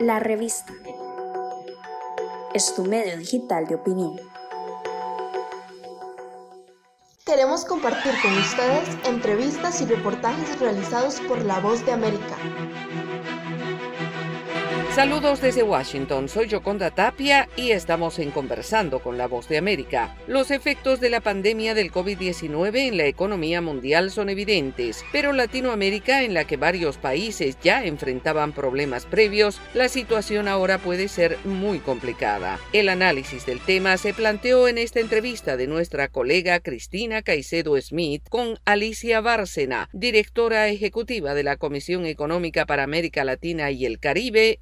La revista es tu medio digital de opinión. Queremos compartir con ustedes entrevistas y reportajes realizados por La Voz de América. Saludos desde Washington, soy Joconda Tapia y estamos en Conversando con la Voz de América. Los efectos de la pandemia del COVID-19 en la economía mundial son evidentes, pero Latinoamérica, en la que varios países ya enfrentaban problemas previos, la situación ahora puede ser muy complicada. El análisis del tema se planteó en esta entrevista de nuestra colega Cristina Caicedo Smith con Alicia Bárcena, directora ejecutiva de la Comisión Económica para América Latina y el Caribe,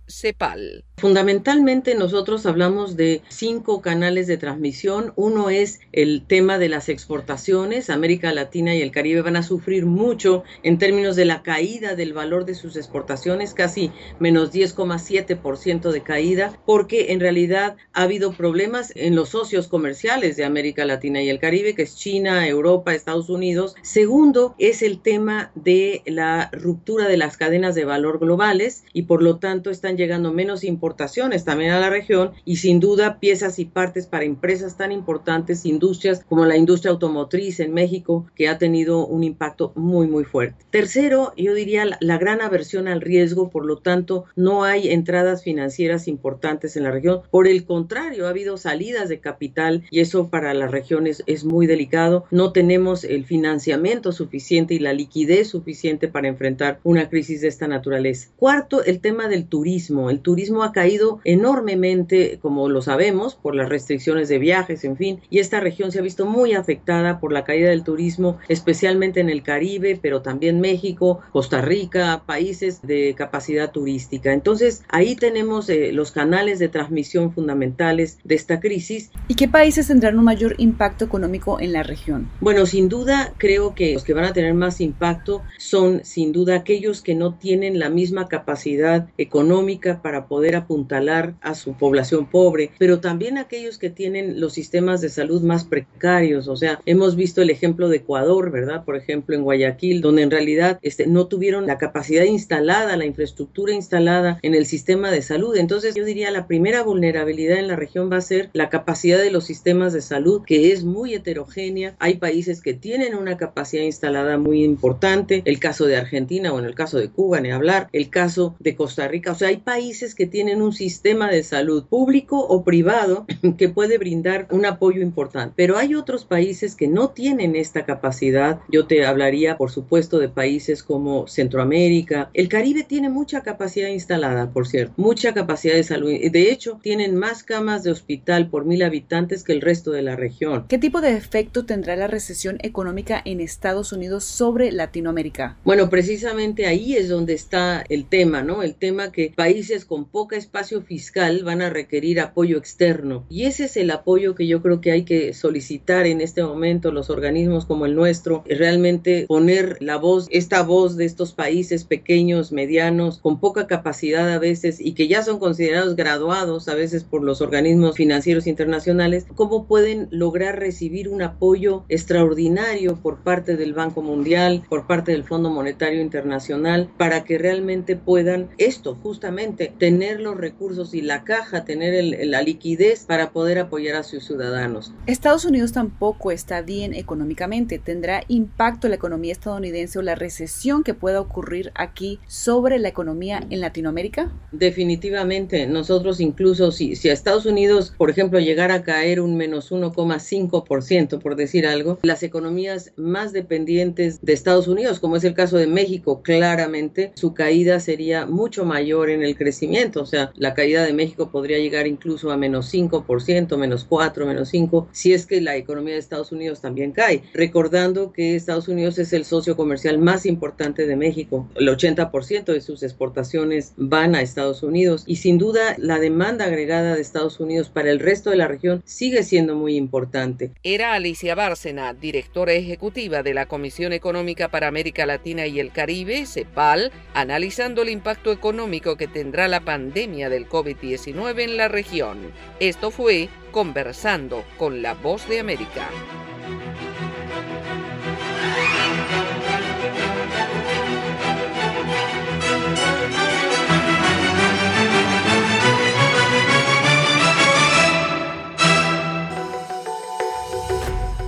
Fundamentalmente nosotros hablamos de cinco canales de transmisión. Uno es el tema de las exportaciones. América Latina y el Caribe van a sufrir mucho en términos de la caída del valor de sus exportaciones, casi menos 10,7% de caída, porque en realidad ha habido problemas en los socios comerciales de América Latina y el Caribe, que es China, Europa, Estados Unidos. Segundo es el tema de la ruptura de las cadenas de valor globales y por lo tanto están llegando menos importaciones también a la región y sin duda piezas y partes para empresas tan importantes, industrias como la industria automotriz en México, que ha tenido un impacto muy, muy fuerte. Tercero, yo diría la, gran aversión al riesgo, por lo tanto, no hay entradas financieras importantes en la región. Por el contrario, ha habido salidas de capital y eso para las regiones es muy delicado. No tenemos el financiamiento suficiente y la liquidez suficiente para enfrentar una crisis de esta naturaleza. Cuarto, el tema del turismo el turismo ha caído enormemente, como lo sabemos, por las restricciones de viajes, en fin, y esta región se ha visto muy afectada por la caída del turismo, especialmente en el Caribe, pero también México, Costa Rica, países de capacidad turística. Entonces, ahí tenemos eh, los canales de transmisión fundamentales de esta crisis. ¿Y qué países tendrán un mayor impacto económico en la región? Bueno, sin duda, creo que los que van a tener más impacto son, sin duda, aquellos que no tienen la misma capacidad económica para poder apuntalar a su población pobre, pero también aquellos que tienen los sistemas de salud más precarios. O sea, hemos visto el ejemplo de Ecuador, ¿verdad? Por ejemplo, en Guayaquil, donde en realidad este, no tuvieron la capacidad instalada, la infraestructura instalada en el sistema de salud. Entonces, yo diría la primera vulnerabilidad en la región va a ser la capacidad de los sistemas de salud, que es muy heterogénea. Hay países que tienen una capacidad instalada muy importante, el caso de Argentina o en el caso de Cuba, ni hablar, el caso de Costa Rica. O sea, hay países que tienen un sistema de salud público o privado que puede brindar un apoyo importante, pero hay otros países que no tienen esta capacidad. Yo te hablaría, por supuesto, de países como Centroamérica. El Caribe tiene mucha capacidad instalada, por cierto, mucha capacidad de salud. De hecho, tienen más camas de hospital por mil habitantes que el resto de la región. ¿Qué tipo de efecto tendrá la recesión económica en Estados Unidos sobre Latinoamérica? Bueno, precisamente ahí es donde está el tema, ¿no? El tema que países países con poca espacio fiscal van a requerir apoyo externo. Y ese es el apoyo que yo creo que hay que solicitar en este momento los organismos como el nuestro, realmente poner la voz, esta voz de estos países pequeños, medianos, con poca capacidad a veces y que ya son considerados graduados a veces por los organismos financieros internacionales, cómo pueden lograr recibir un apoyo extraordinario por parte del Banco Mundial, por parte del Fondo Monetario Internacional, para que realmente puedan esto justamente tener los recursos y la caja, tener la liquidez para poder apoyar a sus ciudadanos. Estados Unidos tampoco está bien económicamente. ¿Tendrá impacto la economía estadounidense o la recesión que pueda ocurrir aquí sobre la economía en Latinoamérica? Definitivamente. Nosotros incluso si, si a Estados Unidos, por ejemplo, llegara a caer un menos 1,5%, por decir algo, las economías más dependientes de Estados Unidos, como es el caso de México, claramente su caída sería mucho mayor en el crecimiento, o sea, la caída de México podría llegar incluso a menos 5%, menos 4, menos 5, si es que la economía de Estados Unidos también cae. Recordando que Estados Unidos es el socio comercial más importante de México, el 80% de sus exportaciones van a Estados Unidos y sin duda la demanda agregada de Estados Unidos para el resto de la región sigue siendo muy importante. Era Alicia Bárcena, directora ejecutiva de la Comisión Económica para América Latina y el Caribe, CEPAL, analizando el impacto económico que tendrá la pandemia del COVID-19 en la región. Esto fue Conversando con la Voz de América.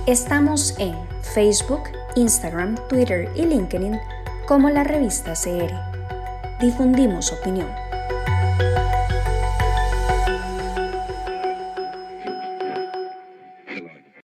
Estamos en Facebook, Instagram, Twitter y LinkedIn como la revista CR. Difundimos opinión.